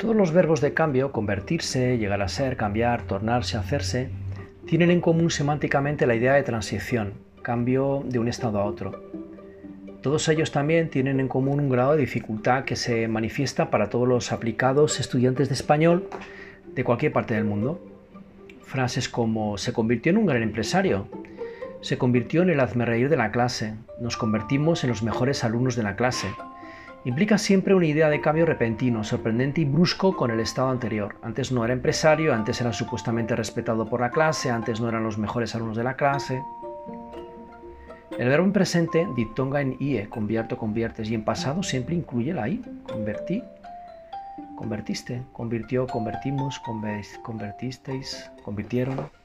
Todos los verbos de cambio, convertirse, llegar a ser, cambiar, tornarse, hacerse, tienen en común semánticamente la idea de transición, cambio de un estado a otro. Todos ellos también tienen en común un grado de dificultad que se manifiesta para todos los aplicados estudiantes de español de cualquier parte del mundo. Frases como se convirtió en un gran empresario, se convirtió en el hazmerreír de la clase, nos convertimos en los mejores alumnos de la clase, implica siempre una idea de cambio repentino, sorprendente y brusco con el estado anterior. Antes no era empresario, antes era supuestamente respetado por la clase, antes no eran los mejores alumnos de la clase. El verbo en presente diptonga en IE, convierto, conviertes, y en pasado siempre incluye la I, convertí, convertiste, convirtió, convertimos, convertisteis, convirtieron.